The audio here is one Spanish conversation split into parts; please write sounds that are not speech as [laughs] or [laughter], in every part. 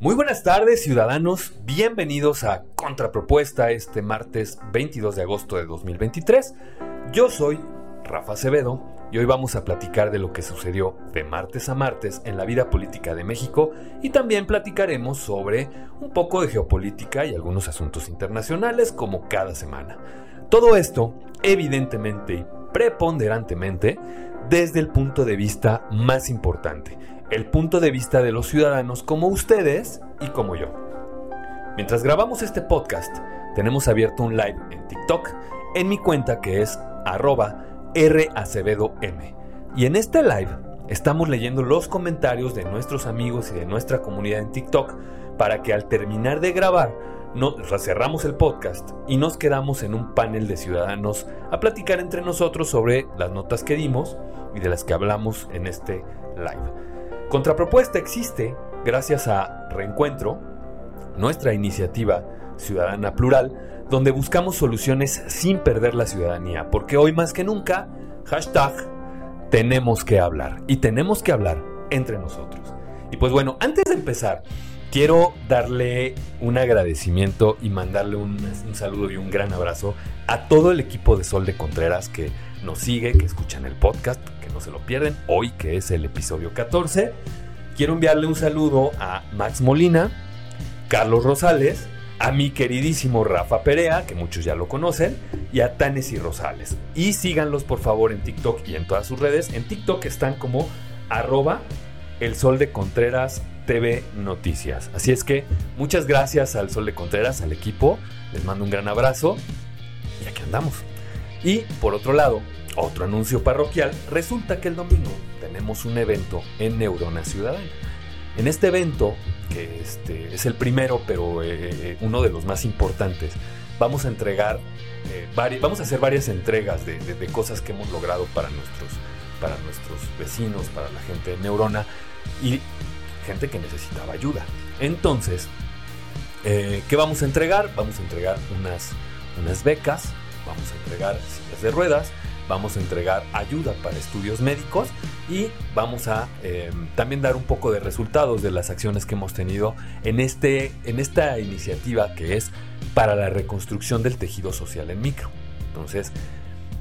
Muy buenas tardes ciudadanos, bienvenidos a Contrapropuesta este martes 22 de agosto de 2023. Yo soy Rafa Acevedo y hoy vamos a platicar de lo que sucedió de martes a martes en la vida política de México y también platicaremos sobre un poco de geopolítica y algunos asuntos internacionales como cada semana. Todo esto, evidentemente y preponderantemente, desde el punto de vista más importante, el punto de vista de los ciudadanos como ustedes y como yo. Mientras grabamos este podcast, tenemos abierto un live en TikTok en mi cuenta que es arroba racebedom. Y en este live estamos leyendo los comentarios de nuestros amigos y de nuestra comunidad en TikTok para que al terminar de grabar no, cerramos el podcast y nos quedamos en un panel de ciudadanos a platicar entre nosotros sobre las notas que dimos y de las que hablamos en este live. Contrapropuesta existe gracias a Reencuentro, nuestra iniciativa ciudadana plural, donde buscamos soluciones sin perder la ciudadanía, porque hoy más que nunca, tenemos que hablar y tenemos que hablar entre nosotros. Y pues bueno, antes de empezar, quiero darle un agradecimiento y mandarle un, saludo y un gran abrazo a todo el equipo de Sol de Contreras que nos sigue, que escuchan el podcast, que no se lo pierden, hoy que es el episodio 14. Quiero enviarle un saludo a Max Molina, Carlos Rosales, a mi queridísimo Rafa Perea, que muchos ya lo conocen, y a Tanes y Rosales. Y síganlos por favor en TikTok y en todas sus redes. En TikTok están como arroba el sol de Contreras TV Noticias. Así es que muchas gracias al Sol de Contreras, al equipo. Les mando un gran abrazo y aquí andamos. Y por otro lado, otro anuncio parroquial, resulta que el domingo tenemos un evento en Neurona Ciudadana. En este evento, que este, es el primero, pero eh, eh, uno de los más importantes, vamos a entregar, eh, vamos a hacer varias entregas de, de, cosas que hemos logrado para nuestros, para nuestros vecinos, para la gente de Neurona y gente que necesitaba ayuda. Entonces, ¿qué vamos a entregar? Vamos a entregar unas, unas becas, vamos a entregar sillas de ruedas, vamos a entregar ayuda para estudios médicos y vamos a eh, también dar un poco de resultados de las acciones que hemos tenido en, este, en esta iniciativa que es para la reconstrucción del tejido social en micro. Entonces,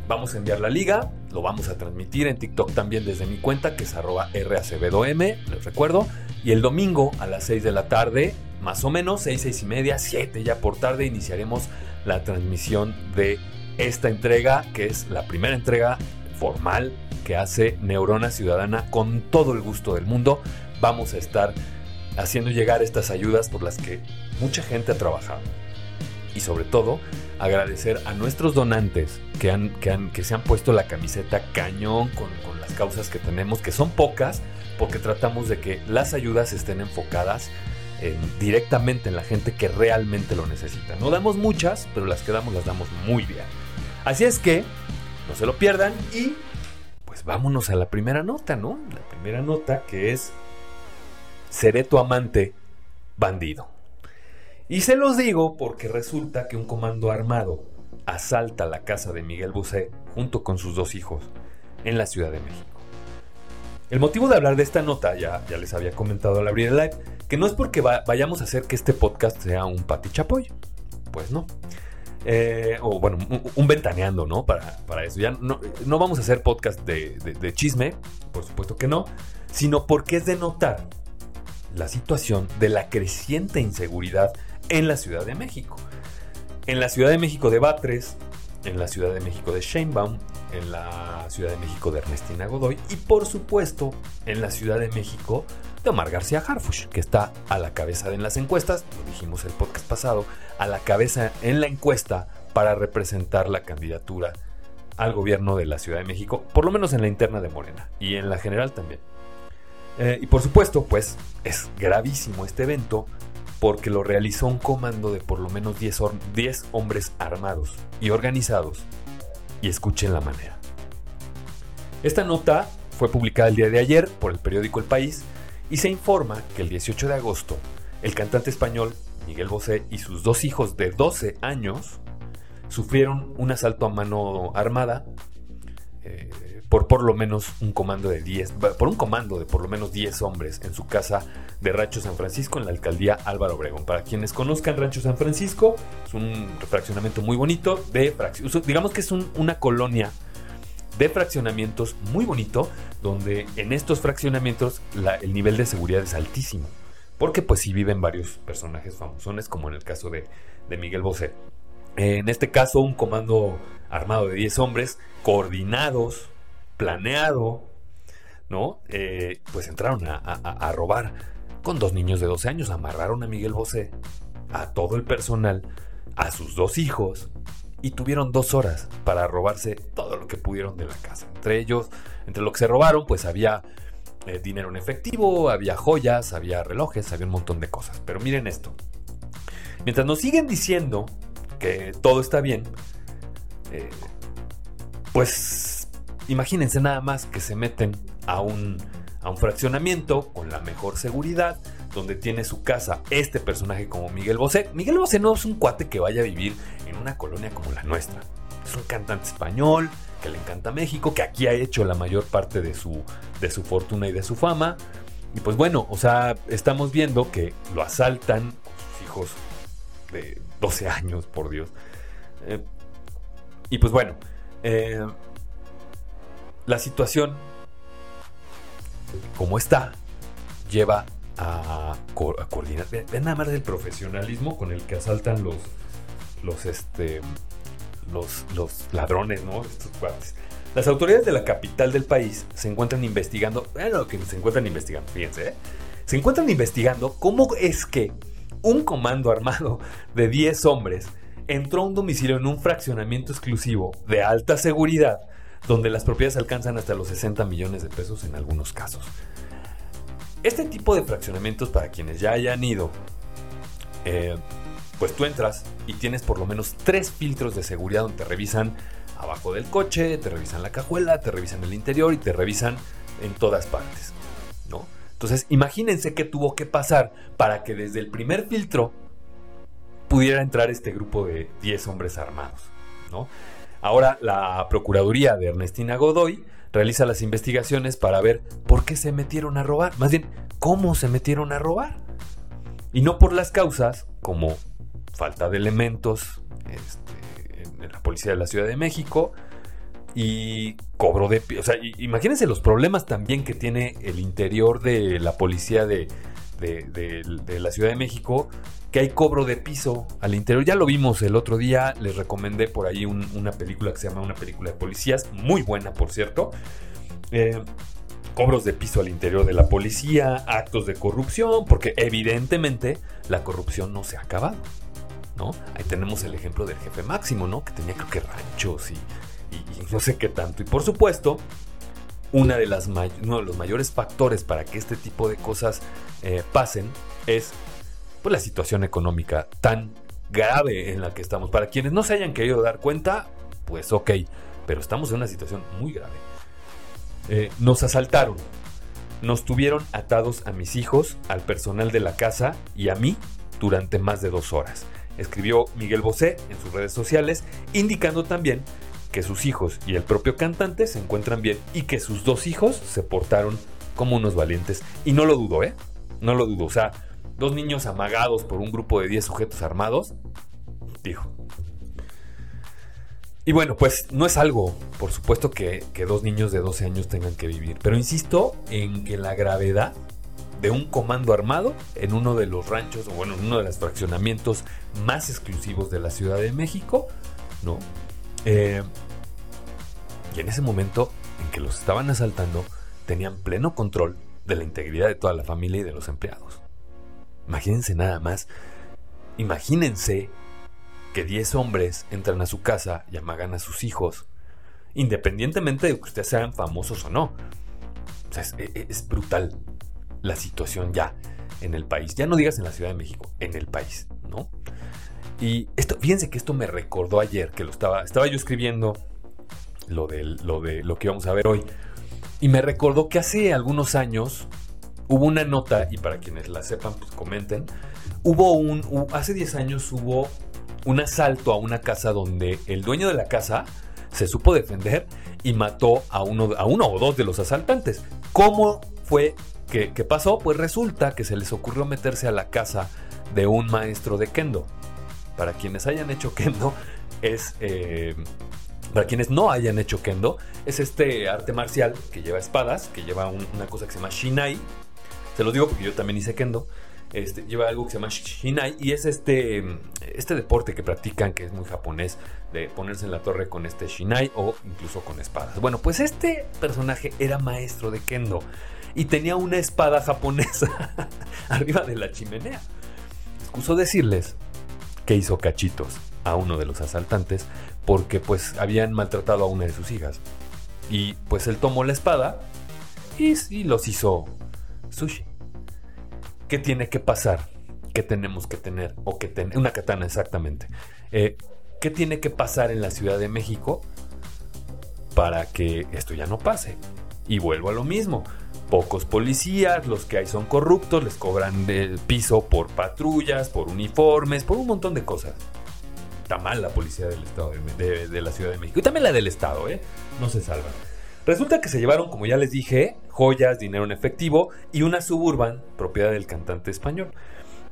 vamos a enviar la liga, lo vamos a transmitir en TikTok también desde mi cuenta que es arroba racbdom, les recuerdo, y el domingo a las 6 de la tarde, más o menos, 6, 6 y media, 7 ya por tarde, iniciaremos la transmisión de esta entrega, que es la primera entrega formal que hace Neurona Ciudadana con todo el gusto del mundo. Vamos a estar haciendo llegar estas ayudas por las que mucha gente ha trabajado. Y sobre todo, agradecer a nuestros donantes que, han, que, han, que se han puesto la camiseta cañón con, con las causas que tenemos, que son pocas, porque tratamos de que las ayudas estén enfocadas directamente en la gente que realmente lo necesita. No damos muchas, pero las que damos las damos muy bien. Así es que no se lo pierdan y pues vámonos a la primera nota, ¿no? La primera nota que es Seré tu amante bandido. Y se los digo porque resulta que un comando armado asalta la casa de Miguel Bosé junto con sus dos hijos en la Ciudad de México. El motivo de hablar de esta nota, ya, les había comentado al abrir el live, que no es porque vayamos a hacer que este podcast sea un pati chapoy. Pues no. Eh, o bueno, un, ventaneando, ¿no? Para, para, eso. Ya no, vamos a hacer podcast de, chisme, por supuesto que no, sino porque es de notar la situación de la creciente inseguridad en la Ciudad de México. En la Ciudad de México de Batres, en la Ciudad de México de Sheinbaum, en la Ciudad de México de Ernestina Godoy y por supuesto en la Ciudad de México de Omar García Harfush, que está a la cabeza de en las encuestas, lo dijimos el podcast pasado, a la cabeza en la encuesta para representar la candidatura al gobierno de la Ciudad de México, por lo menos en la interna de Morena y en la general también. Eh, y por supuesto, pues es gravísimo este evento porque lo realizó un comando de por lo menos 10, 10 hombres armados y organizados y escuchen la manera. Esta nota fue publicada el día de ayer por el periódico El País y se informa que el 18 de agosto el cantante español Miguel Bosé y sus dos hijos de 12 años sufrieron un asalto a mano armada eh, por por lo menos un comando de 10, por un comando de por lo menos 10 hombres en su casa de Rancho San Francisco en la alcaldía Álvaro Obregón. Para quienes conozcan Rancho San Francisco, es un fraccionamiento muy bonito de digamos que es una colonia de fraccionamientos muy bonito, donde en estos fraccionamientos el nivel de seguridad es altísimo. Porque pues sí viven varios personajes famosones, como en el caso de, de Miguel Bosé. En este caso, un comando armado de 10 hombres, coordinados, planeado, ¿no? Eh, pues entraron a, robar con dos niños de 12 años, amarraron a Miguel Bosé, a todo el personal, a sus dos hijos, y tuvieron dos horas para robarse todo lo que pudieron de la casa. Entre ellos, entre lo que se robaron, pues había eh, dinero en efectivo, había joyas, había relojes, había un montón de cosas. Pero miren esto. Mientras nos siguen diciendo que todo está bien, eh, pues imagínense nada más que se meten a un, a un fraccionamiento con la mejor seguridad, donde tiene su casa este personaje como Miguel Bosé. Miguel Bosé no es un cuate que vaya a vivir en una colonia como la nuestra. Es un cantante español que le encanta México, que aquí ha hecho la mayor parte de su, de su fortuna y de su fama. Y pues bueno, o sea, estamos viendo que lo asaltan con sus hijos de 12 años, por Dios. Eh, y pues bueno, eh, la situación como está lleva a, coordinar. Vean nada más el profesionalismo con el que asaltan los, los, este, los, los ladrones, ¿no? Estos cuates. Las autoridades de la capital del país se encuentran investigando, vean lo que se encuentran investigando, fíjense, ¿eh? se encuentran investigando cómo es que un comando armado de 10 hombres entró a un domicilio en un fraccionamiento exclusivo de alta seguridad, donde las propiedades alcanzan hasta los 60 millones de pesos en algunos casos. Este tipo de fraccionamientos, para quienes ya hayan ido, eh, pues tú entras y tienes por lo menos tres filtros de seguridad donde te revisan abajo del coche, te revisan la cajuela, te revisan el interior y te revisan en todas partes, ¿no? Entonces, imagínense qué tuvo que pasar para que desde el primer filtro pudiera entrar este grupo de 10 hombres armados, ¿no? Ahora la Procuraduría de Ernestina Godoy realiza las investigaciones para ver por qué se metieron a robar, más bien cómo se metieron a robar. Y no por las causas como falta de elementos este, en la policía de la Ciudad de México y cobro de... O sea, imagínense los problemas también que tiene el interior de la policía de, de la Ciudad de México que hay cobro de piso al interior. Ya lo vimos el otro día, les recomendé por ahí una película que se llama Una película de policías, muy buena por cierto. Eh, cobros de piso al interior de la policía, actos de corrupción, porque evidentemente la corrupción no se ha acabado. ¿no? Ahí tenemos el ejemplo del jefe máximo, ¿no? Que tenía creo que ranchos y, no sé qué tanto. Y por supuesto, una de las uno de los mayores factores para que este tipo de cosas eh, pasen es pues, la situación económica tan grave en la que estamos. Para quienes no se hayan querido dar cuenta, pues ok, pero estamos en una situación muy grave. Eh, nos asaltaron, nos tuvieron atados a mis hijos, al personal de la casa y a mí durante más de dos horas. Escribió Miguel Bosé en sus redes sociales, indicando también que sus hijos y el propio cantante se encuentran bien y que sus dos hijos se portaron como unos valientes. Y no lo dudo, ¿eh? No lo dudo. O sea, dos niños amagados por un grupo de 10 sujetos armados, dijo. Y bueno, pues no es algo, por supuesto, que, dos niños de 12 años tengan que vivir, pero insisto en que la gravedad de un comando armado en uno de los ranchos, o bueno, en uno de los fraccionamientos más exclusivos de la Ciudad de México, ¿no? Eh, y en ese momento en que los estaban asaltando, tenían pleno control de la integridad de toda la familia y de los empleados. Imagínense nada más. Imagínense que 10 hombres entran a su casa y amagan a sus hijos, independientemente de que ustedes sean famosos o no. E, e, es, brutal la situación ya en el país. Ya no digas en la Ciudad de México, en el país, ¿no? Y esto, fíjense que esto me recordó ayer, que lo estaba, estaba yo escribiendo lo de, lo de lo que vamos a ver hoy. Y me recordó que hace algunos años hubo una nota, y para quienes la sepan, pues comenten, hubo un, hace 10 años hubo un asalto a una casa donde el dueño de la casa se supo defender y mató a uno, a uno o dos de los asaltantes. ¿Cómo fue que, pasó? Pues resulta que se les ocurrió meterse a la casa de un maestro de kendo. Para quienes hayan hecho kendo, es... Eh, para quienes no hayan hecho kendo, es este arte marcial que lleva espadas, que lleva una cosa que se llama shinai. Se lo digo porque yo también hice kendo. Este, lleva algo que se llama Shinai y es este, este deporte que practican que es muy japonés de ponerse en la torre con este Shinai o incluso con espadas. Bueno, pues este personaje era maestro de kendo y tenía una espada japonesa [laughs] arriba de la chimenea. Excuso decirles que hizo cachitos a uno de los asaltantes porque pues habían maltratado a una de sus hijas. Y pues él tomó la espada y, los hizo sushi. ¿Qué tiene que pasar? ¿Qué tenemos que tener? O que tener. Una katana, exactamente. Eh, ¿Qué tiene que pasar en la Ciudad de México para que esto ya no pase? Y vuelvo a lo mismo. Pocos policías, los que hay son corruptos, les cobran el piso por patrullas, por uniformes, por un montón de cosas. Está mal la policía del Estado de, la Ciudad de México. Y también la del Estado, ¿eh? No se salvan. Resulta que se llevaron, como ya les dije, joyas, dinero en efectivo y una suburban propiedad del cantante español.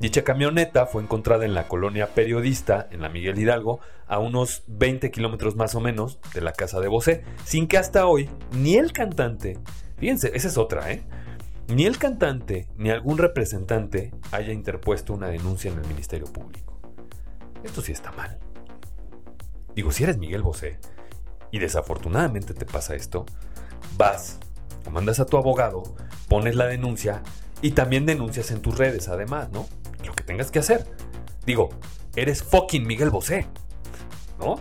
Dicha camioneta fue encontrada en la colonia periodista, en la Miguel Hidalgo, a unos 20 kilómetros más o menos de la casa de Bosé, sin que hasta hoy ni el cantante, fíjense, esa es otra, ¿eh? Ni el cantante ni algún representante haya interpuesto una denuncia en el Ministerio Público. Esto sí está mal. Digo, si eres Miguel Bosé, y desafortunadamente te pasa esto, vas, mandas a tu abogado, pones la denuncia y también denuncias en tus redes, además, ¿no? Lo que tengas que hacer. Digo, eres fucking Miguel Bosé, ¿no?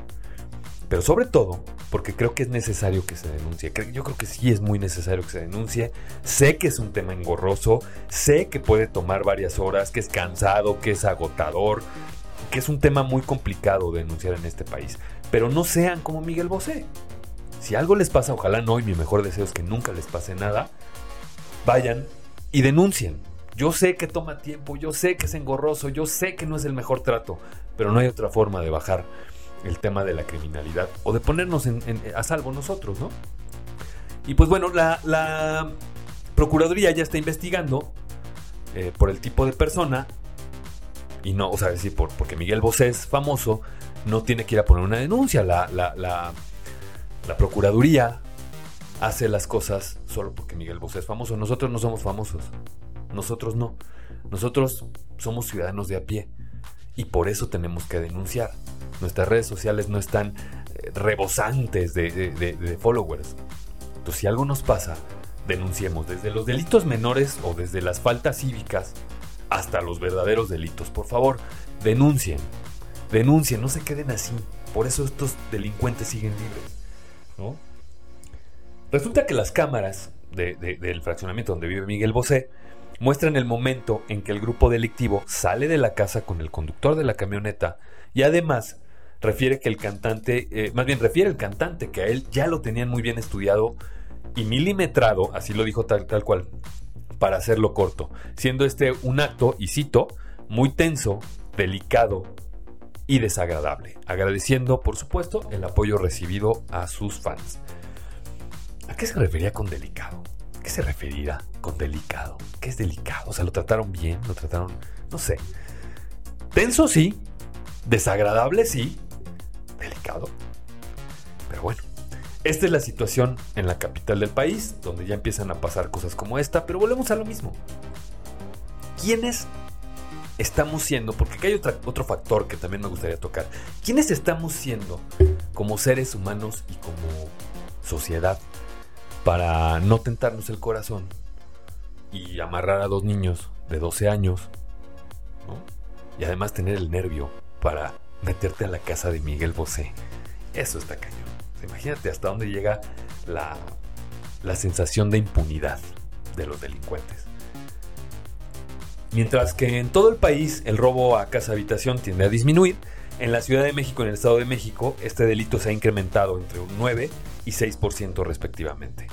Pero sobre todo, porque creo que es necesario que se denuncie. Yo creo que sí es muy necesario que se denuncie. Sé que es un tema engorroso, sé que puede tomar varias horas, que es cansado, que es agotador, que es un tema muy complicado denunciar en este país pero no sean como Miguel Bosé. Si algo les pasa, ojalá no, y mi mejor deseo es que nunca les pase nada, vayan y denuncien. Yo sé que toma tiempo, yo sé que es engorroso, yo sé que no es el mejor trato, pero no hay otra forma de bajar el tema de la criminalidad o de ponernos a salvo nosotros, ¿no? Y pues bueno, la, Procuraduría ya está investigando eh, por el tipo de persona y no, o sea, decir, por, porque Miguel Bosé es famoso, no tiene que ir a poner una denuncia. La, la, la, Procuraduría hace las cosas solo porque Miguel Bosé es famoso. Nosotros no somos famosos. Nosotros no. Nosotros somos ciudadanos de a pie. Y por eso tenemos que denunciar. Nuestras redes sociales no están eh, rebosantes de, de, followers. Entonces, si algo nos pasa, denunciemos desde los delitos menores o desde las faltas cívicas hasta los verdaderos delitos. Por favor, denuncien. Denuncien, no se queden así. Por eso estos delincuentes siguen libres. Resulta que las cámaras del fraccionamiento donde vive Miguel Bosé muestran el momento en que el grupo delictivo sale de la casa con el conductor de la camioneta y además refiere que el cantante, eh, más bien refiere el cantante que a él ya lo tenían muy bien estudiado y milimetrado, así lo dijo tal, tal cual, para hacerlo corto, siendo este un acto, y cito, muy tenso, delicado y desagradable, agradeciendo por supuesto el apoyo recibido a sus fans. ¿A qué se refería con delicado? ¿A qué se referirá con delicado? ¿Qué es delicado? O sea, lo trataron bien, lo trataron, no sé. Tenso sí, desagradable sí, delicado. Pero bueno, esta es la situación en la capital del país, donde ya empiezan a pasar cosas como esta, pero volvemos a lo mismo. ¿Quiénes estamos siendo, porque aquí hay otro factor que también me gustaría tocar, ¿quiénes estamos siendo como seres humanos y como sociedad para no tentarnos el corazón y amarrar a dos niños de 12 años, y además tener el nervio para meterte a la casa de Miguel Bosé? Eso está cañón. Imagínate hasta dónde llega la, la sensación de impunidad de los delincuentes. Mientras que en todo el país el robo a casa habitación tiende a disminuir, en la Ciudad de México y en el Estado de México este delito se ha incrementado entre un 9 y 6% respectivamente.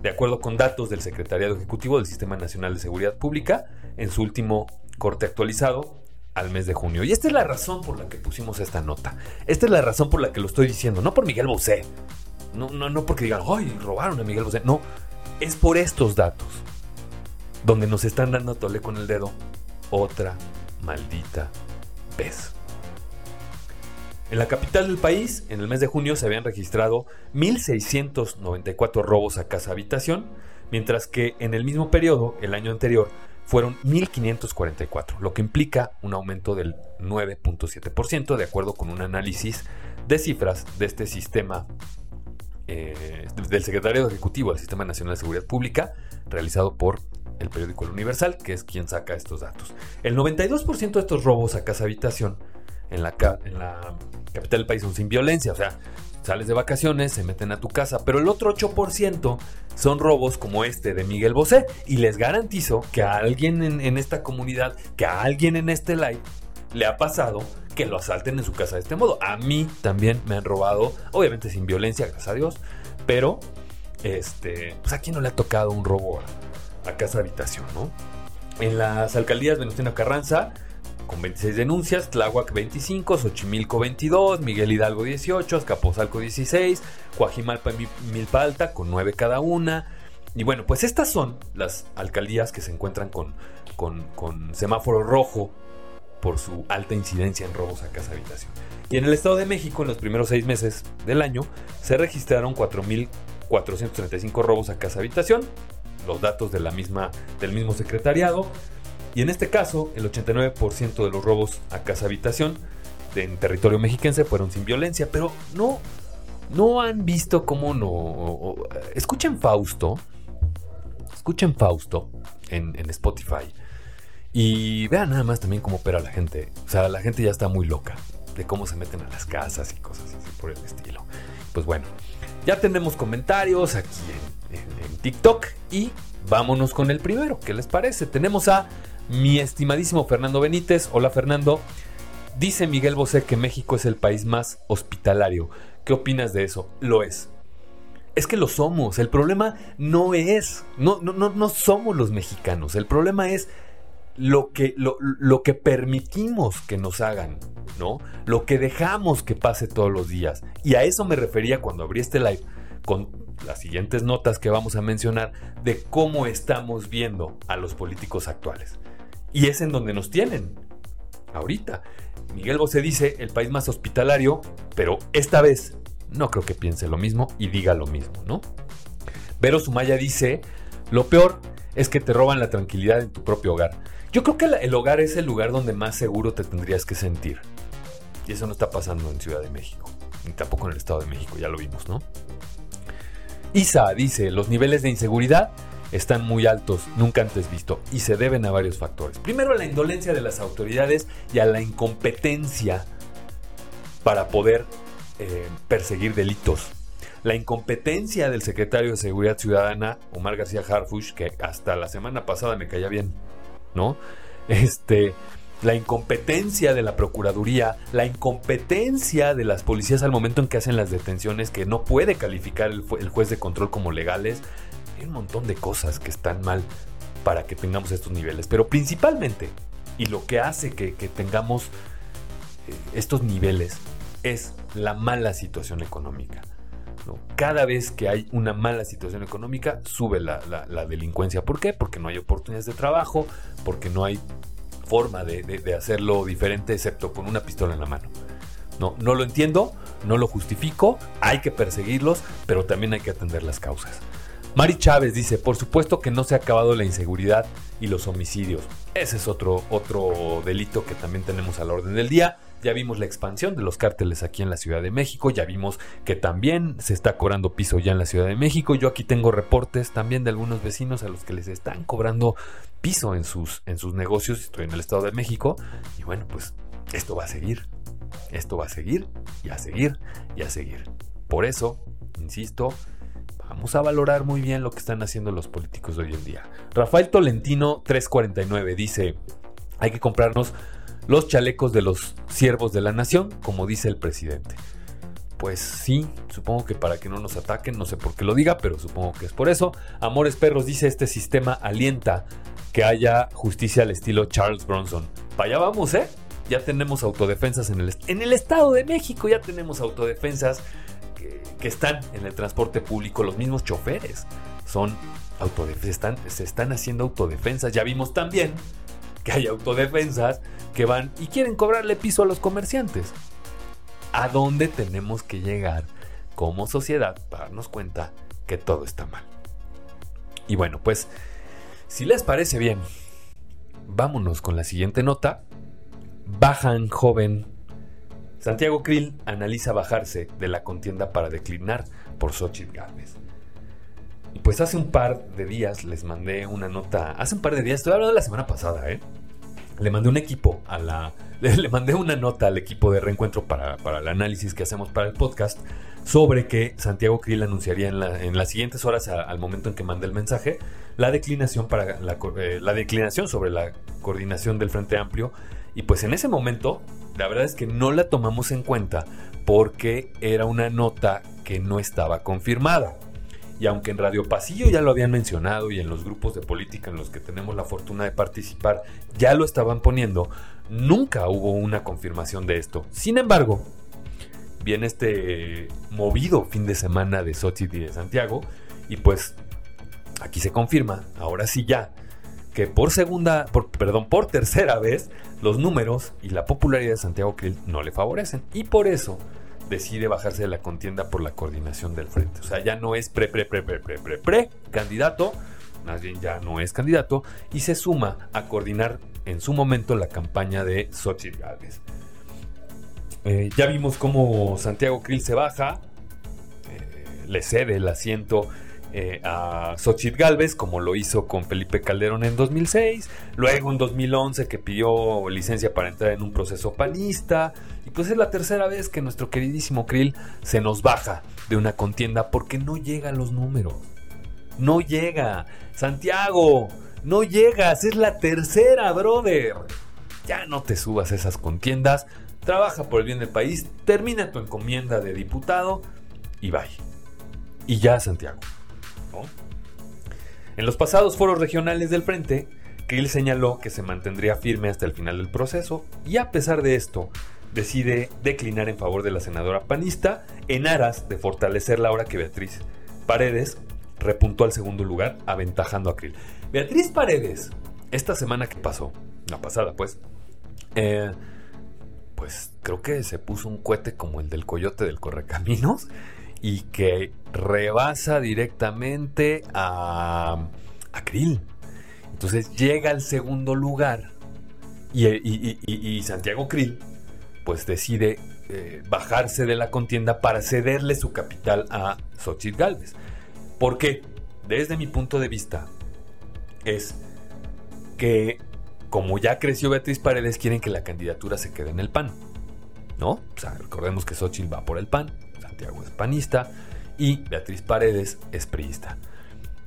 De acuerdo con datos del Secretariado Ejecutivo del Sistema Nacional de Seguridad Pública, en su último corte actualizado, al mes de junio. Y esta es la razón por la que pusimos esta nota. Esta es la razón por la que lo estoy diciendo. No por Miguel Bosé. No, no, no porque digan, ¡ay, robaron a Miguel Bosé! No, es por estos datos. Donde nos están dando tole con el dedo otra maldita vez. En la capital del país, en el mes de junio, se habían registrado 1.694 robos a casa habitación, mientras que en el mismo periodo, el año anterior, fueron 1.544, lo que implica un aumento del 9.7%, de acuerdo con un análisis de cifras de este sistema eh, del secretario ejecutivo del Sistema Nacional de Seguridad Pública, realizado por el periódico El Universal, que es quien saca estos datos. El 92% de estos robos a casa habitación en la, capital del país son sin violencia, o sea, sales de vacaciones, se meten a tu casa, pero el otro 8% son robos como este de Miguel Bosé y les garantizo que a alguien en, en, esta comunidad, que a alguien en este live le ha pasado que lo asalten en su casa de este modo. A mí también me han robado, obviamente sin violencia, gracias a Dios, pero este, pues a quién no le ha tocado un robo a, a casa habitación, ¿no? En las alcaldías Venustiano Carranza con 26 denuncias, Tláhuac 25, Xochimilco 22, Miguel Hidalgo 18, Azcapotzalco 16, Coajimalpa y Milpa Alta con 9 cada una. Y bueno, pues estas son las alcaldías que se encuentran con, con, con semáforo rojo por su alta incidencia en robos a casa habitación. Y en el Estado de México, en los primeros seis meses del año, se registraron 4.435 robos a casa habitación, los datos de la misma, del mismo secretariado. Y en este caso, el 89% de los robos a casa habitación en territorio mexiquense fueron sin violencia, pero no, no han visto cómo no. Escuchen Fausto, escuchen Fausto en, Spotify y vean nada más también cómo opera la gente. O sea, la gente ya está muy loca de cómo se meten a las casas y cosas así por el estilo. Pues bueno, ya tenemos comentarios aquí en TikTok y vámonos con el primero. ¿Qué les parece? Tenemos a mi estimadísimo Fernando Benítez. Hola Fernando. Dice Miguel Bosé que México es el país más hospitalario. ¿Qué opinas de eso? Lo es. Es que lo somos. El problema no es. No, no, no, no somos los mexicanos. El problema es lo que, lo, lo, que permitimos que nos hagan, ¿no? Lo que dejamos que pase todos los días. Y a eso me refería cuando abrí este live con las siguientes notas que vamos a mencionar de cómo estamos viendo a los políticos actuales. Y es en donde nos tienen. Ahorita. Miguel Bosé dice el país más hospitalario, pero esta vez no creo que piense lo mismo y diga lo mismo, ¿no? Vero Sumaya dice, lo peor es que te roban la tranquilidad en tu propio hogar. Yo creo que el hogar es el lugar donde más seguro te tendrías que sentir. Y eso no está pasando en Ciudad de México, ni tampoco en el Estado de México, ya lo vimos, ¿no? Isa dice, los niveles de inseguridad están muy altos, nunca antes visto, y se deben a varios factores. Primero a la indolencia de las autoridades y a la incompetencia para poder eh, perseguir delitos. La incompetencia del secretario de Seguridad Ciudadana, Omar García Harfush, que hasta la semana pasada me caía bien, ¿no? Este, la incompetencia de la Procuraduría, la incompetencia de las policías al momento en que hacen las detenciones, que no puede calificar el, el juez de control como legales. Hay un montón de cosas que están mal para que tengamos estos niveles, pero principalmente, y lo que hace que, que tengamos eh, estos niveles, es la mala situación económica. ¿no? Cada vez que hay una mala situación económica, sube la, la, la, delincuencia. ¿Por qué? Porque no hay oportunidades de trabajo, porque no hay forma de, de, de, hacerlo diferente excepto con una pistola en la mano. No, no lo entiendo, no lo justifico, hay que perseguirlos, pero también hay que atender las causas. Mari Chávez dice, por supuesto que no se ha acabado la inseguridad y los homicidios. Ese es otro, otro delito que también tenemos a la orden del día. Ya vimos la expansión de los cárteles aquí en la Ciudad de México, ya vimos que también se está cobrando piso ya en la Ciudad de México. Yo aquí tengo reportes también de algunos vecinos a los que les están cobrando piso en sus, en sus negocios. Estoy en el Estado de México y bueno, pues esto va a seguir. Esto va a seguir y a seguir y a seguir. Por eso, insisto, vamos a valorar muy bien lo que están haciendo los políticos hoy en día. Rafael Tolentino 349 dice, hay que comprarnos los chalecos de los siervos de la nación, como dice el presidente. Pues sí, supongo que para que no nos ataquen, no sé por qué lo diga, pero supongo que es por eso. Amores Perros dice, este sistema alienta que haya justicia al estilo Charles Bronson. Para allá vamos, ¿eh? ya tenemos autodefensas en el, en el Estado de México, ya tenemos autodefensas que, están en el transporte público, los mismos choferes son están, se están haciendo autodefensas. Ya vimos también que hay autodefensas que van y quieren cobrarle piso a los comerciantes. ¿A dónde tenemos que llegar como sociedad para darnos cuenta que todo está mal? Y bueno, pues, si les parece bien, vámonos con la siguiente nota. Bajan joven. Santiago Krill analiza bajarse de la contienda para declinar por Xochitl Gálvez. Y pues hace un par de días les mandé una nota. Hace un par de días, estoy hablando de la semana pasada, ¿eh? Le mandé un equipo a la. [laughs] Le mandé una nota al equipo de reencuentro para, el análisis que hacemos para el podcast sobre que Santiago Krill anunciaría en, las siguientes horas, al momento en que mandé el mensaje, la declinación, para eh, la declinación sobre la coordinación del Frente Amplio. Y pues en ese momento, la verdad es que no la tomamos en cuenta porque era una nota que no estaba confirmada. Y aunque en Radio Pasillo ya lo habían mencionado y en los grupos de política en los que tenemos la fortuna de participar ya lo estaban poniendo, nunca hubo una confirmación de esto. Sin embargo, viene este movido fin de semana de Xochitl y de Santiago y pues aquí se confirma, ahora sí ya, que por segunda, perdón, por tercera vez, los números y la popularidad de Santiago Krill no le favorecen. Y por eso decide bajarse de la contienda por la coordinación del frente. O sea, ya no es pre, pre, pre, pre, pre, pre, pre candidato, más bien ya no es candidato, y se suma a coordinar en su momento la campaña de Xochitl Gálvez. Eh, ya vimos cómo Santiago Krill se baja, eh, le cede el asiento eh, a Xochitl Galvez, como lo hizo con Felipe Calderón en 2006, luego en 2011 que pidió licencia para entrar en un proceso panista, y pues es la tercera vez que nuestro queridísimo Krill se nos baja de una contienda porque no llega a los números. No llega. Santiago, no llegas, es la tercera, brother. Ya no te subas a esas contiendas, trabaja por el bien del país, termina tu encomienda de diputado y bye. Y ya, Santiago. En los pasados foros regionales del Frente, Krill señaló que se mantendría firme hasta el final del proceso y a pesar de esto, decide declinar en favor de la senadora panista en aras de fortalecer la hora que Beatriz Paredes repuntó al segundo lugar, aventajando a Krill. Beatriz Paredes, esta semana que pasó, la pasada pues, eh, pues creo que se puso un cohete como el del coyote del Correcaminos y que rebasa directamente a, a Krill. Entonces llega al segundo lugar y, Santiago Krill pues decide eh, bajarse de la contienda para cederle su capital a Xochitl Galvez. Porque desde mi punto de vista es que como ya creció Beatriz Paredes quieren que la candidatura se quede en el PAN. ¿No? O sea, recordemos que Xochitl va por el PAN. Santiago es panista y Beatriz Paredes es priista.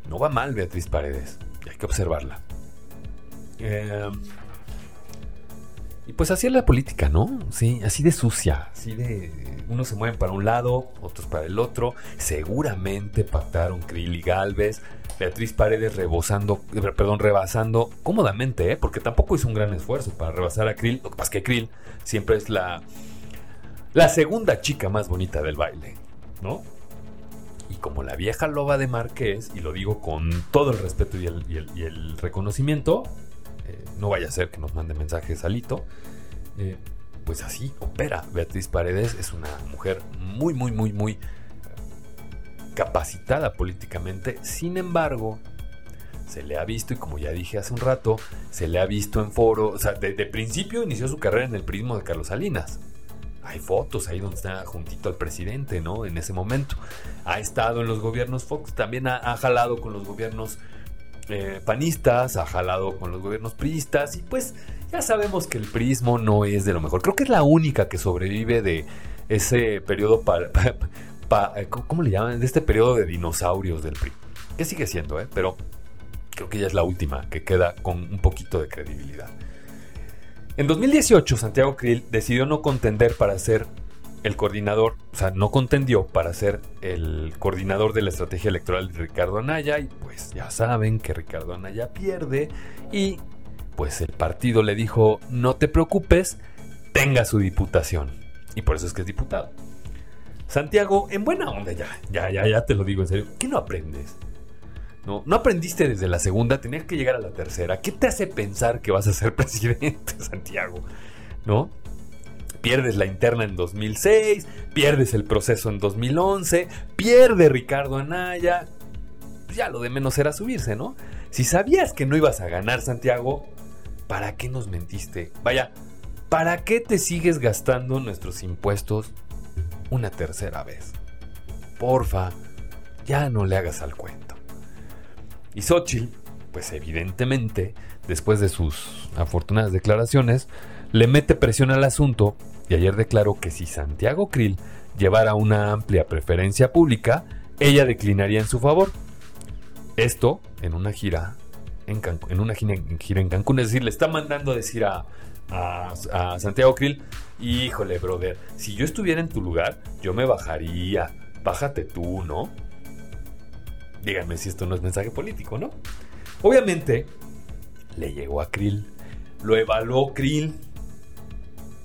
No va mal Beatriz Paredes, hay que observarla. Eh, y pues así es la política, ¿no? Sí, así de sucia, así de unos se mueven para un lado, otros para el otro. Seguramente pactaron Krill y Galvez. Beatriz Paredes rebosando, perdón, rebasando cómodamente, ¿eh? porque tampoco hizo un gran esfuerzo para rebasar a Krill. Lo que pasa es que Krill siempre es la la segunda chica más bonita del baile, ¿no? Y como la vieja loba de Marqués, y lo digo con todo el respeto y el, reconocimiento, eh, no vaya a ser que nos mande mensajes Alito, eh, pues así opera. Beatriz Paredes es una mujer muy, muy, muy, muy capacitada políticamente. Sin embargo, se le ha visto, y como ya dije hace un rato, se le ha visto en foro, o sea, de, de principio inició su carrera en el prismo de Carlos Salinas hay fotos ahí donde está juntito al presidente, ¿no? En ese momento. Ha estado en los gobiernos Fox, también ha, jalado con los gobiernos eh, panistas, ha jalado con los gobiernos priistas y pues ya sabemos que el prismo no es de lo mejor. Creo que es la única que sobrevive de ese periodo para... ¿Cómo le llaman? De este periodo de dinosaurios del PRI. Que sigue siendo, ¿eh? Pero creo que ella es la última que queda con un poquito de credibilidad. En 2018, Santiago Krill decidió no contender para ser el coordinador, o sea, no contendió para ser el coordinador de la estrategia electoral de Ricardo Anaya y pues ya saben que Ricardo Anaya pierde y pues el partido le dijo, no te preocupes, tenga su diputación. Y por eso es que es diputado. Santiago, en buena onda, ya, ya, ya, ya te lo digo en serio. ¿Qué no aprendes? No, no aprendiste desde la segunda, tenías que llegar a la tercera. ¿Qué te hace pensar que vas a ser [laughs] presidente, Santiago? ¿No? Pierdes la interna en 2006, pierdes el proceso en 2011, pierde Ricardo Anaya. Ya lo de menos era subirse, ¿no? Si sabías que no ibas a ganar, Santiago, ¿para qué nos mentiste? Vaya, ¿para qué te sigues gastando nuestros impuestos una tercera vez? Porfa, ya no le hagas al cuento. Y Xochitl, pues evidentemente, después de sus afortunadas declaraciones, le mete presión al asunto y ayer declaró que si Santiago Krill llevara una amplia preferencia pública, ella declinaría en su favor. Esto en una gira en, en una gira en, Cancún. Es decir, le está mandando a decir a, a, Santiago Krill, híjole, brother, si yo estuviera en tu lugar, yo me bajaría. Bájate tú, ¿no? Díganme si esto no es mensaje político, ¿no? Obviamente, le llegó a Krill. Lo evaluó Krill.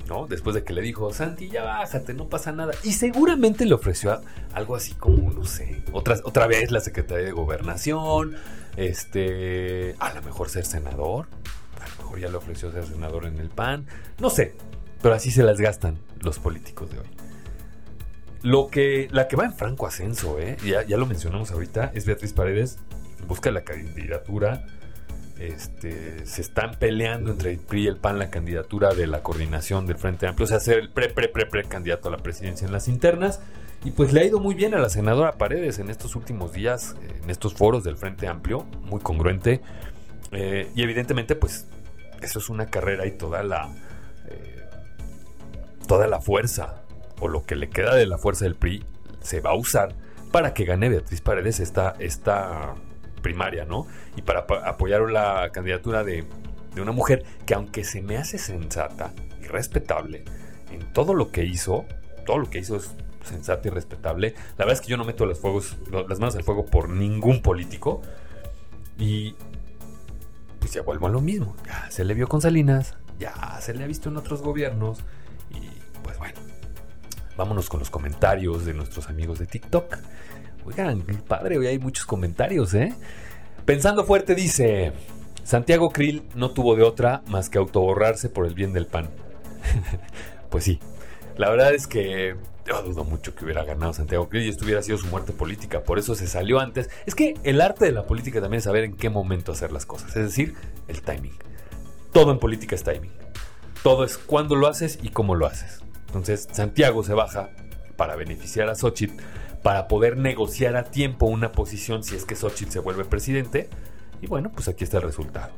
¿no? Después de que le dijo, Santi, ya bájate, no pasa nada. Y seguramente le ofreció algo así como, no sé, otra, otra vez la Secretaría de Gobernación, este, a lo mejor ser senador. A lo mejor ya le ofreció ser senador en el PAN. No sé. Pero así se las gastan los políticos de hoy. Lo que, la que va en franco ascenso, ¿eh? ya, ya lo mencionamos ahorita, es Beatriz Paredes. Busca la candidatura. Este, se están peleando entre el PRI y el PAN la candidatura de la coordinación del Frente Amplio, o sea, ser el pre, pre, pre, pre candidato a la presidencia en las internas. Y pues le ha ido muy bien a la senadora Paredes en estos últimos días, en estos foros del Frente Amplio, muy congruente. Eh, y evidentemente, pues eso es una carrera y toda la, eh, toda la fuerza, o lo que le queda de la fuerza del PRI, se va a usar para que gane Beatriz Paredes esta, esta primaria, ¿no? Y para apoyar la candidatura de, de una mujer que aunque se me hace sensata y respetable en todo lo que hizo, todo lo que hizo es sensata y respetable. La verdad es que yo no meto las manos al fuego por ningún político. Y pues ya vuelvo a lo mismo. Ya se le vio con Salinas, ya se le ha visto en otros gobiernos. Vámonos con los comentarios de nuestros amigos de TikTok. Oigan, padre, hoy hay muchos comentarios, ¿eh? Pensando fuerte dice, Santiago Krill no tuvo de otra más que autoborrarse por el bien del pan. [laughs] pues sí, la verdad es que yo dudo mucho que hubiera ganado Santiago Krill y esto hubiera sido su muerte política. Por eso se salió antes. Es que el arte de la política también es saber en qué momento hacer las cosas. Es decir, el timing. Todo en política es timing. Todo es cuándo lo haces y cómo lo haces. Entonces, Santiago se baja para beneficiar a Xochitl, para poder negociar a tiempo una posición si es que Xochitl se vuelve presidente. Y bueno, pues aquí está el resultado.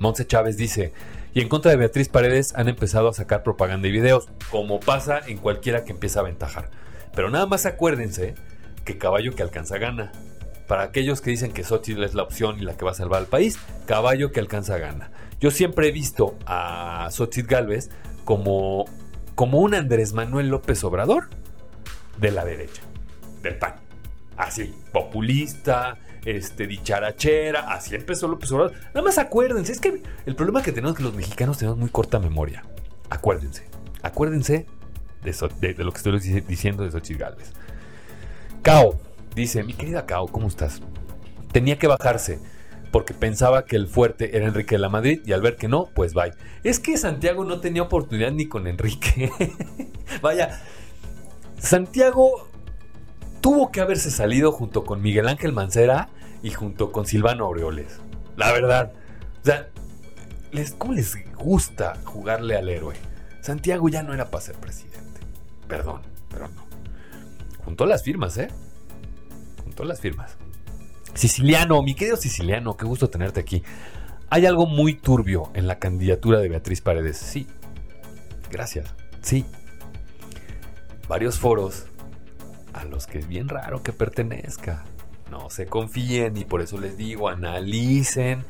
Montse Chávez dice, y en contra de Beatriz Paredes han empezado a sacar propaganda y videos, como pasa en cualquiera que empieza a aventajar. Pero nada más acuérdense que caballo que alcanza gana. Para aquellos que dicen que Xochitl es la opción y la que va a salvar al país, caballo que alcanza gana. Yo siempre he visto a Xochitl Galvez como, como un Andrés Manuel López Obrador de la derecha, del PAN. Así, populista, este, dicharachera, así empezó López Obrador. Nada más acuérdense, es que el problema que tenemos es que los mexicanos tenemos muy corta memoria. Acuérdense, acuérdense de, lo que estoy diciendo de Xochitl Gálvez. Cao, dice, mi querida Cao, ¿cómo estás? Tenía que bajarse porque pensaba que el fuerte era Enrique de la Madrid y al ver que no, pues bye. Es que Santiago no tenía oportunidad ni con Enrique. [laughs] Vaya, Santiago tuvo que haberse salido junto con Miguel Ángel Mancera y junto con Silvano Aureoles. La verdad. O sea, les, ¿cómo les gusta jugarle al héroe? Santiago ya no era para ser presidente. Perdón, pero no. Juntó las firmas, ¿eh? Juntó las firmas. Siciliano, mi querido Siciliano, qué gusto tenerte aquí. Hay algo muy turbio en la candidatura de Beatriz Paredes. Sí. Gracias. Sí. Varios foros a los que es bien raro que pertenezca. No se confíen y por eso les digo, analicen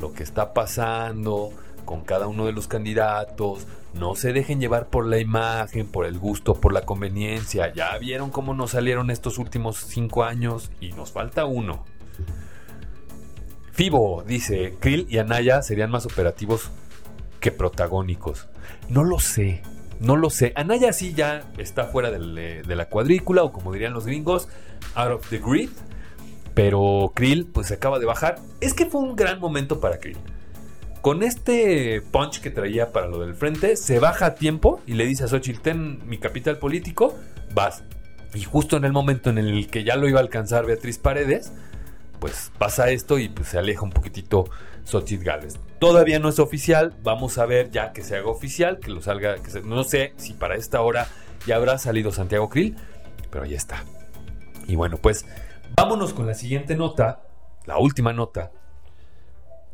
lo que está pasando con cada uno de los candidatos. No se dejen llevar por la imagen, por el gusto, por la conveniencia. Ya vieron cómo nos salieron estos últimos cinco años y nos falta uno. Fibo dice, Krill y Anaya serían más operativos que protagónicos. No lo sé, No lo sé. Anaya sí ya está fuera de la cuadrícula, o como dirían los gringos, out of the grid. Pero Krill, pues se acaba de bajar. Es que fue un gran momento para Krill. Con este punch que traía para lo del frente, se baja a tiempo y le dice a Xochitl, ten mi capital político, vas. Y justo en el momento en el que ya lo iba a alcanzar Beatriz Paredes, pues pasa esto y pues se aleja un poquitito Xochitl Gálvez. Todavía no es oficial, vamos a ver ya que se haga oficial, que lo salga, no sé si para esta hora ya habrá salido Santiago Krill, pero ahí está. Y bueno, pues vámonos con la siguiente nota, la última nota.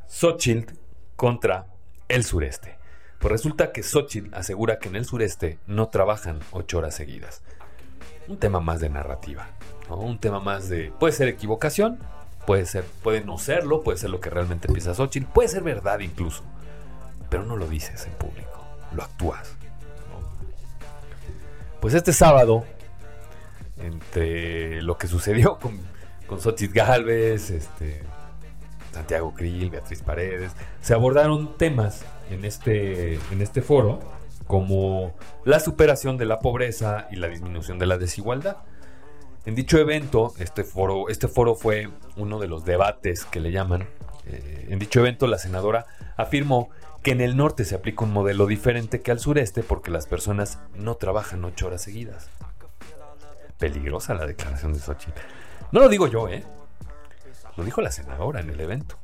Xochitl contra el sureste. Pues resulta que Xochitl asegura que en el sureste no trabajan ocho horas seguidas. Un tema más de narrativa, un tema más de... Puede ser equivocación, Puede ser, puede no serlo, puede ser lo que realmente piensa Xochitl, puede ser verdad incluso. Pero no lo dices en público, lo actúas. Pues este sábado, entre lo que sucedió [laughs] con, con Xochitl Galvez, este, Santiago Krill, Beatriz Paredes, se abordaron temas en este, en este foro como la superación de la pobreza y la disminución de la desigualdad. En dicho evento, este foro, este foro fue uno de los debates que le llaman. Eh, en dicho evento, la senadora afirmó que en el norte se aplica un modelo diferente que al sureste porque las personas no trabajan ocho horas seguidas. Peligrosa la declaración de Xochitl. No lo digo yo, ¿eh? Lo dijo la senadora en el evento.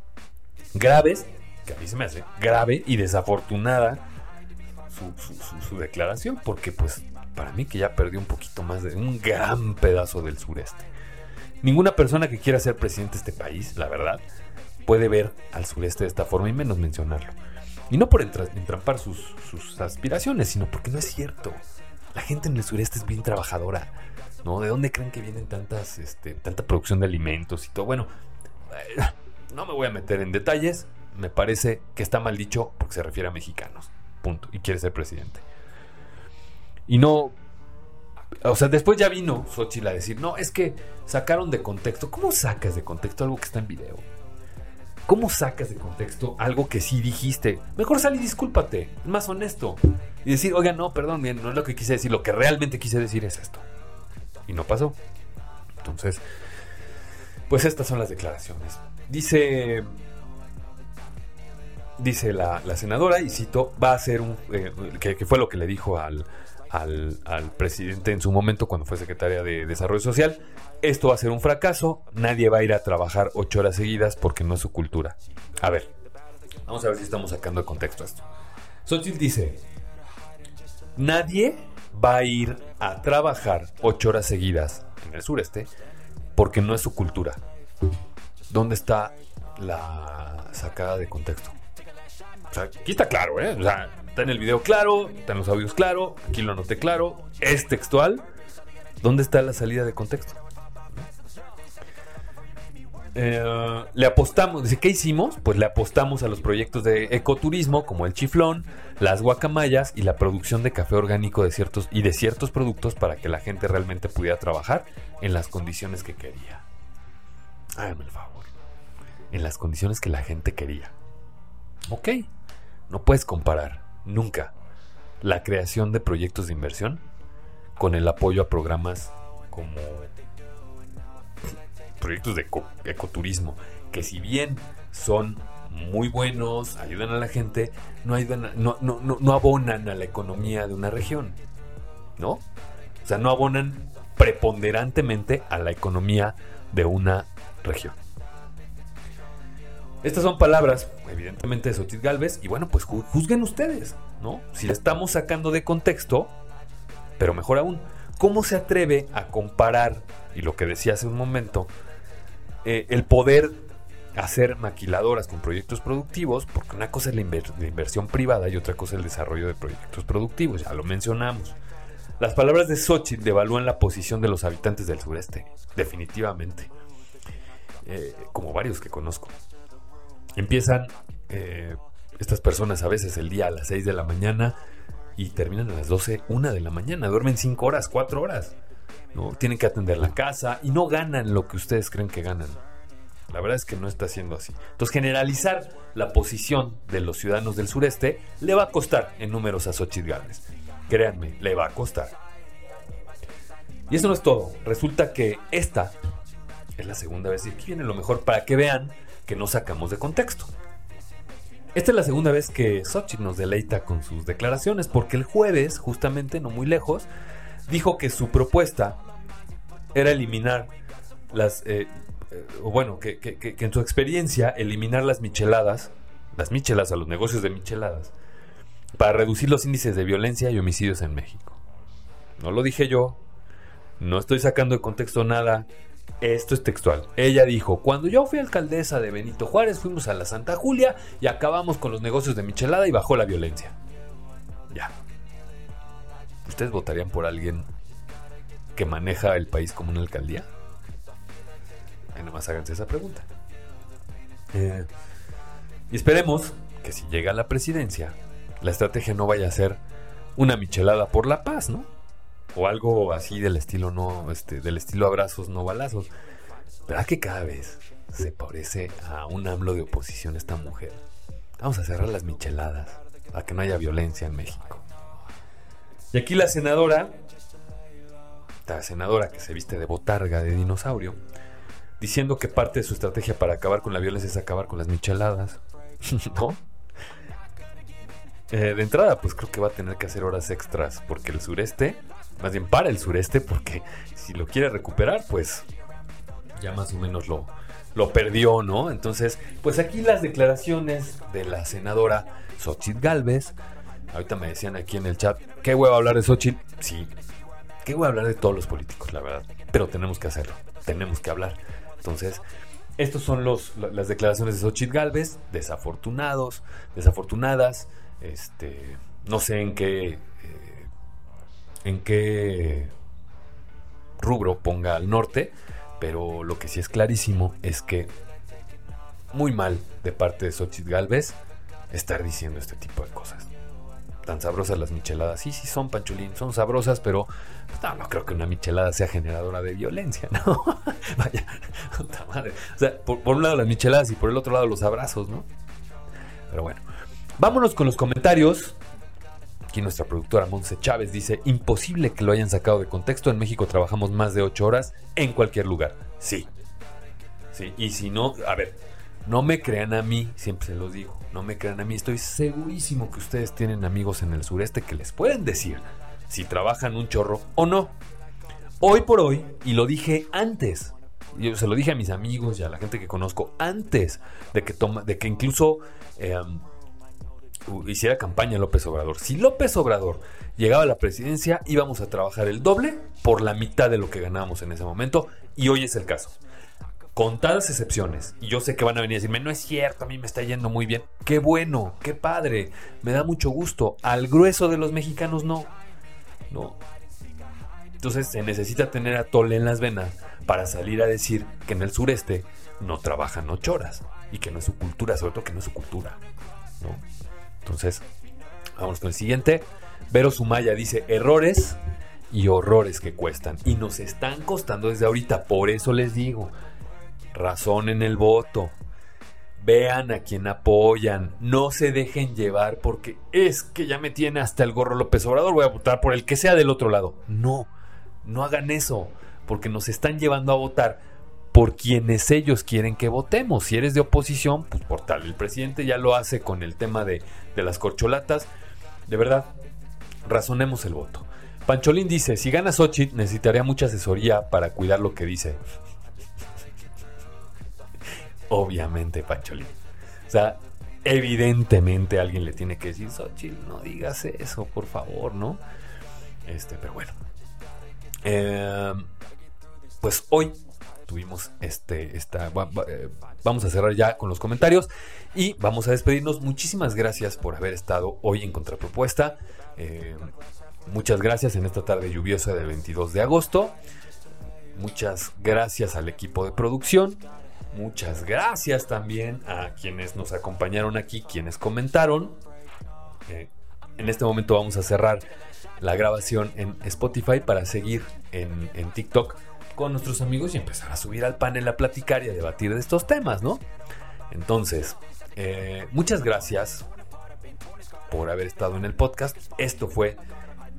Graves, que a mí se me hace grave y desafortunada su declaración, porque pues para mí que ya perdió un poquito más de un gran pedazo del sureste. Ninguna persona que quiera ser presidente de este país, la verdad, puede ver al sureste de esta forma y menos mencionarlo. Y no por entrampar sus, aspiraciones, sino porque no es cierto. La gente en el sureste es bien trabajadora. ¿No? ¿De dónde creen que vienen tantas, este, tanta producción de alimentos y todo? Bueno, eh, no me voy a meter en detalles. Me parece que está mal dicho porque se refiere a mexicanos. Punto. Y quiere ser presidente. Y no. O sea, después ya vino Xochitl a decir, no, es que sacaron de contexto. ¿Cómo sacas de contexto algo que está en video? ¿Cómo sacas de contexto algo que sí dijiste? Mejor sal y discúlpate, más honesto. Y decir, oiga, no, perdón, bien, no es lo que quise decir, lo que realmente quise decir es esto. Y no pasó. Entonces, pues estas son las declaraciones. Dice dice la, senadora, y cito, va a ser un, eh, que, fue lo que le dijo al, al, presidente en su momento cuando fue secretaria de Desarrollo Social. Esto va a ser un fracaso, nadie va a ir a trabajar ocho horas seguidas porque no es su cultura. A ver, vamos a ver si estamos sacando de contexto esto. Xochitl dice, nadie va a ir a trabajar ocho horas seguidas en el sureste porque no es su cultura. ¿Dónde está la sacada de contexto? O sea, aquí está claro, ¿eh? O sea, Está en el video claro, está en los audios claro, aquí lo anoté claro, es textual. ¿Dónde está la salida de contexto? Eh, le apostamos, ¿qué hicimos? Pues le apostamos a los proyectos de ecoturismo como el chiflón, las guacamayas y la producción de café orgánico de ciertos y de ciertos productos para que la gente realmente pudiera trabajar en las condiciones que quería. Háganme el favor. En las condiciones que la gente quería. Ok, no puedes comparar nunca la creación de proyectos de inversión con el apoyo a programas como proyectos de ecoturismo, que si bien son muy buenos, ayudan a la gente, no, ayudan no, no, no, abonan a la economía de una región, ¿no? O sea, no abonan preponderantemente a la economía de una región. Estas son palabras, evidentemente, de Sotit Galvez, y bueno, pues juzguen ustedes, ¿no? Si le estamos sacando de contexto, pero mejor aún, ¿cómo se atreve a comparar, y lo que decía hace un momento, eh, el poder hacer maquiladoras con proyectos productivos, porque una cosa es la, inversión privada y otra cosa es el desarrollo de proyectos productivos, ya lo mencionamos. Las palabras de Xochitl devalúan la posición de los habitantes del sureste, definitivamente, eh, como varios que conozco. Empiezan eh, estas personas a veces el día a las 6 de la mañana y terminan a las 12, 1 de la mañana. Duermen 5 horas, 4 horas. ¿no? Tienen que atender la casa y no ganan lo que ustedes creen que ganan. La verdad es que no está siendo así. Entonces, generalizar la posición de los ciudadanos del sureste le va a costar en números a Xochitl créanme, le va a costar. Y eso no es todo. Resulta que esta es la segunda vez y aquí viene lo mejor para que vean que no sacamos de contexto. Esta es la segunda vez que Xochitl nos deleita con sus declaraciones, porque el jueves, justamente no muy lejos, dijo que su propuesta era eliminar las, eh, eh, bueno, que, que, en su experiencia, eliminar las micheladas, las michelas a los negocios de micheladas, para reducir los índices de violencia y homicidios en México. No lo dije yo, no estoy sacando de contexto nada, esto es textual. Ella dijo, cuando yo fui alcaldesa de Benito Juárez, fuimos a la Santa Julia y acabamos con los negocios de michelada y bajó la violencia. Ya. ¿Ustedes votarían por alguien que maneja el país como una alcaldía? Ahí nomás háganse esa pregunta. Eh, y esperemos que si llega a la presidencia, la estrategia no vaya a ser una michelada por la paz, ¿no? O algo así del estilo, no, este, del estilo abrazos, no balazos. ¿Verdad que cada vez se parece a un AMLO de oposición esta mujer? Vamos a cerrar las micheladas para que no haya violencia en México. Y aquí la senadora, la senadora que se viste de botarga de dinosaurio, diciendo que parte de su estrategia para acabar con la violencia es acabar con las micheladas. [laughs] ¿No? Eh, de entrada, pues creo que va a tener que hacer horas extras porque el sureste, más bien para el sureste, porque si lo quiere recuperar, pues ya más o menos lo, lo perdió, ¿no? Entonces, pues aquí las declaraciones de la senadora Xochitl Galvez. Ahorita me decían aquí en el chat, ¿qué a hablar de Xochitl? Sí, ¿qué a hablar de todos los políticos, la verdad? Pero tenemos que hacerlo, tenemos que hablar. Entonces, estos son los, las declaraciones de Xochitl Galvez, desafortunados, desafortunadas, este, no sé en qué, eh, en qué rubro ponga al norte, pero lo que sí es clarísimo es que muy mal de parte de Xochitl Galvez estar diciendo este tipo de cosas tan sabrosas las micheladas. Sí, sí, son pancholín, son sabrosas, pero no, creo que una michelada sea generadora de violencia, ¿no? [laughs] Vaya, puta madre. O sea, por, un lado las micheladas y por el otro lado los abrazos, ¿no? Pero bueno, vámonos con los comentarios. Aquí nuestra productora Monse Chávez dice, imposible que lo hayan sacado de contexto, en México trabajamos más de 8 horas en cualquier lugar. Sí. Sí, y si no, a ver, no me crean a mí, siempre se los digo no me crean a mí, estoy segurísimo que ustedes tienen amigos en el sureste que les pueden decir si trabajan un chorro o no. Hoy por hoy, y lo dije antes, yo se lo dije a mis amigos y a la gente que conozco antes de que, toma, de que incluso em, hiciera campaña López Obrador. Si López Obrador llegaba a la presidencia, íbamos a trabajar el doble por la mitad de lo que ganábamos en ese momento, y hoy es el caso contadas excepciones, y yo sé que van a venir a decirme, no es cierto, a mí me está yendo muy bien. Qué bueno, qué padre, me da mucho gusto. Al grueso de los mexicanos no. No. Entonces se necesita tener a tole en las venas para salir a decir que en el sureste no trabajan ocho horas y que no es su cultura, sobre todo que no es su cultura. ¿no? Entonces, vamos con el siguiente. Vero Sumaya dice errores y horrores que cuestan y nos están costando desde ahorita, por eso les digo, razón en el voto. Vean a quien apoyan, no se dejen llevar porque es que ya me tiene hasta el gorro López Obrador, voy a votar por el que sea del otro lado. No, no hagan eso, porque nos están llevando a votar por quienes ellos quieren que votemos. Si eres de oposición, pues por tal. El presidente ya lo hace con el tema de, de las corcholatas. De verdad, razonemos el voto. Pancholín dice, si gana Xochitl necesitaría mucha asesoría para cuidar lo que dice. [laughs] Obviamente, Pancholín. O sea, evidentemente alguien le tiene que decir, Xochitl, no digas eso, por favor, ¿no? Este, pero bueno. Eh, pues hoy tuvimos este, esta, eh, vamos a cerrar ya con los comentarios y vamos a despedirnos. Muchísimas gracias por haber estado hoy en Contrapropuesta. Eh, muchas gracias en esta tarde lluviosa del 22 de agosto. Muchas gracias al equipo de producción. Muchas gracias también a quienes nos acompañaron aquí, quienes comentaron. Eh, en este momento vamos a cerrar la grabación en Spotify para seguir en, TikTok con nuestros amigos y empezar a subir al panel a platicar y a debatir de estos temas, ¿no? Entonces, eh, muchas gracias por haber estado en el podcast. Esto fue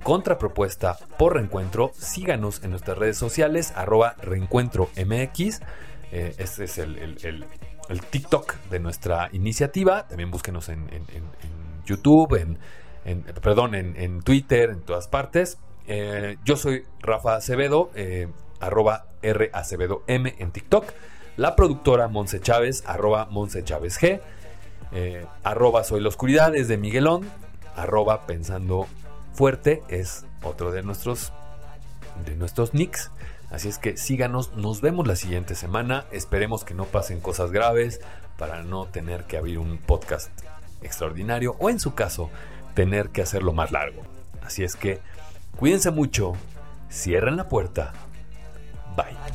contrapropuesta por reencuentro. Síganos en nuestras redes sociales, arroba reencuentro MX. Eh, este es el, TikTok de nuestra iniciativa. También búsquenos en, YouTube, en, perdón, en, Twitter, en todas partes. Eh, yo soy Rafa Acevedo, eh, arroba R Acevedo M en TikTok. La productora Monse Chávez, arroba Monse Chávez G. arroba Soy la Oscuridad es de Miguelón. Arroba Pensando Fuerte es otro de nuestros, de nuestros nicks. Así es que síganos, nos vemos la siguiente semana. Esperemos que no pasen cosas graves para no tener que abrir un podcast extraordinario o en su caso tener que hacerlo más largo. Así es que cuídense mucho, cierren la puerta. Bye.